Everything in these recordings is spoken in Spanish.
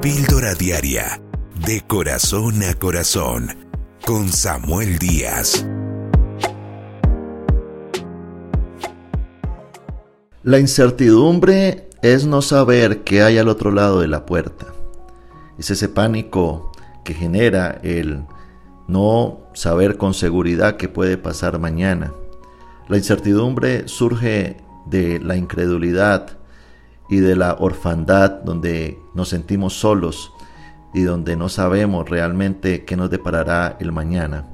Píldora Diaria, de corazón a corazón, con Samuel Díaz. La incertidumbre es no saber qué hay al otro lado de la puerta. Es ese pánico que genera el no saber con seguridad qué puede pasar mañana. La incertidumbre surge de la incredulidad y de la orfandad donde nos sentimos solos y donde no sabemos realmente qué nos deparará el mañana.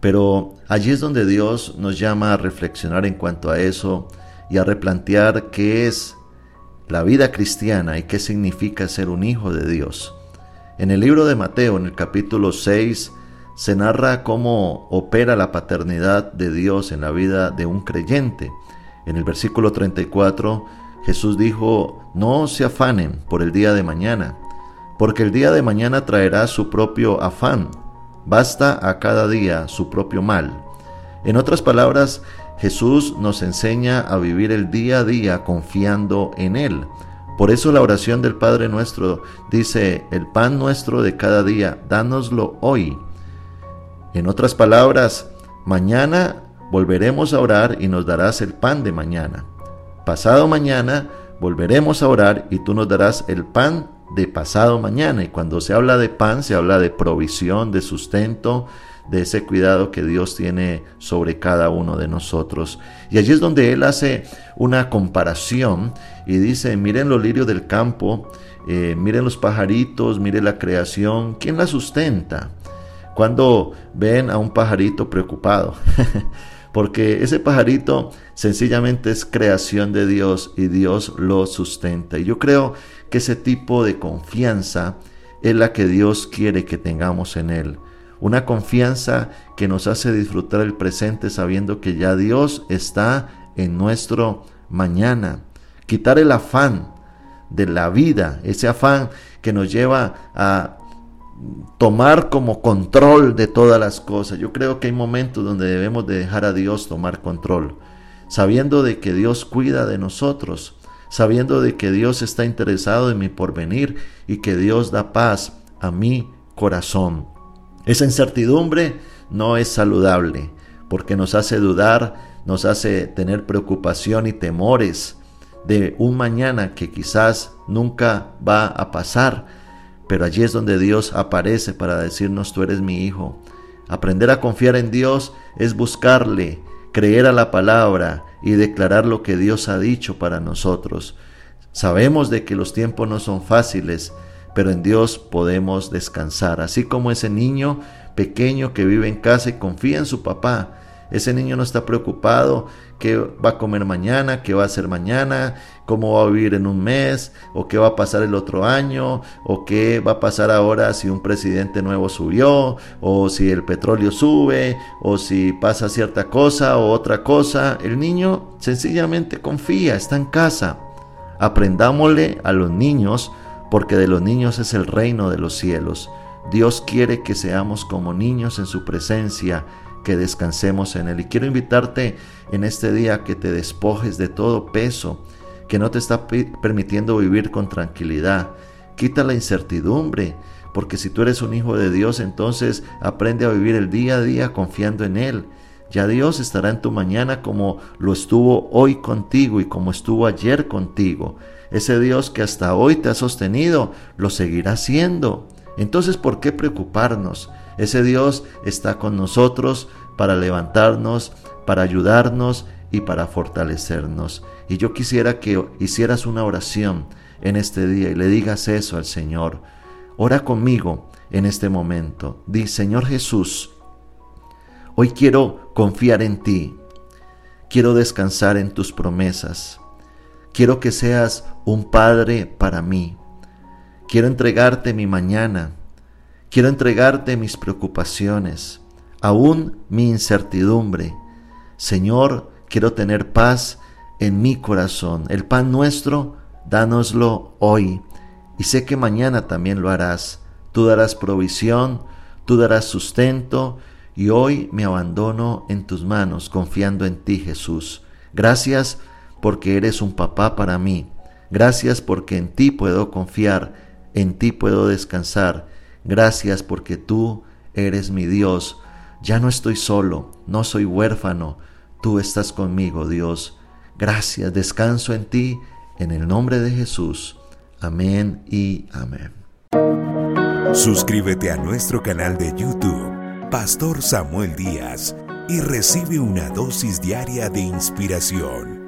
Pero allí es donde Dios nos llama a reflexionar en cuanto a eso y a replantear qué es la vida cristiana y qué significa ser un hijo de Dios. En el libro de Mateo, en el capítulo 6, se narra cómo opera la paternidad de Dios en la vida de un creyente. En el versículo 34 Jesús dijo, no se afanen por el día de mañana, porque el día de mañana traerá su propio afán. Basta a cada día su propio mal. En otras palabras, Jesús nos enseña a vivir el día a día confiando en Él. Por eso la oración del Padre nuestro dice, el pan nuestro de cada día, dánoslo hoy. En otras palabras, mañana volveremos a orar y nos darás el pan de mañana. Pasado mañana volveremos a orar y tú nos darás el pan de pasado mañana. Y cuando se habla de pan, se habla de provisión, de sustento, de ese cuidado que Dios tiene sobre cada uno de nosotros. Y allí es donde Él hace una comparación y dice, miren los lirios del campo, eh, miren los pajaritos, miren la creación, ¿quién la sustenta? cuando ven a un pajarito preocupado, porque ese pajarito sencillamente es creación de Dios y Dios lo sustenta. Y yo creo que ese tipo de confianza es la que Dios quiere que tengamos en Él. Una confianza que nos hace disfrutar el presente sabiendo que ya Dios está en nuestro mañana. Quitar el afán de la vida, ese afán que nos lleva a tomar como control de todas las cosas. Yo creo que hay momentos donde debemos de dejar a Dios tomar control, sabiendo de que Dios cuida de nosotros, sabiendo de que Dios está interesado en mi porvenir y que Dios da paz a mi corazón. Esa incertidumbre no es saludable porque nos hace dudar, nos hace tener preocupación y temores de un mañana que quizás nunca va a pasar pero allí es donde Dios aparece para decirnos, tú eres mi hijo. Aprender a confiar en Dios es buscarle, creer a la palabra y declarar lo que Dios ha dicho para nosotros. Sabemos de que los tiempos no son fáciles, pero en Dios podemos descansar, así como ese niño pequeño que vive en casa y confía en su papá ese niño no está preocupado qué va a comer mañana, qué va a hacer mañana, cómo va a vivir en un mes, o qué va a pasar el otro año, o qué va a pasar ahora si un presidente nuevo subió, o si el petróleo sube, o si pasa cierta cosa o otra cosa. El niño sencillamente confía, está en casa. Aprendámosle a los niños, porque de los niños es el reino de los cielos. Dios quiere que seamos como niños en su presencia que descansemos en Él. Y quiero invitarte en este día que te despojes de todo peso que no te está permitiendo vivir con tranquilidad. Quita la incertidumbre, porque si tú eres un hijo de Dios, entonces aprende a vivir el día a día confiando en Él. Ya Dios estará en tu mañana como lo estuvo hoy contigo y como estuvo ayer contigo. Ese Dios que hasta hoy te ha sostenido, lo seguirá siendo. Entonces, ¿por qué preocuparnos? Ese Dios está con nosotros para levantarnos, para ayudarnos y para fortalecernos. Y yo quisiera que hicieras una oración en este día y le digas eso al Señor. Ora conmigo en este momento. Di, Señor Jesús, hoy quiero confiar en ti. Quiero descansar en tus promesas. Quiero que seas un Padre para mí. Quiero entregarte mi mañana Quiero entregarte mis preocupaciones, aún mi incertidumbre. Señor, quiero tener paz en mi corazón. El pan nuestro, dánoslo hoy. Y sé que mañana también lo harás. Tú darás provisión, tú darás sustento, y hoy me abandono en tus manos, confiando en ti, Jesús. Gracias porque eres un papá para mí. Gracias porque en ti puedo confiar en ti puedo descansar. Gracias porque tú eres mi Dios. Ya no estoy solo, no soy huérfano, tú estás conmigo, Dios. Gracias, descanso en ti, en el nombre de Jesús. Amén y amén. Suscríbete a nuestro canal de YouTube, Pastor Samuel Díaz, y recibe una dosis diaria de inspiración.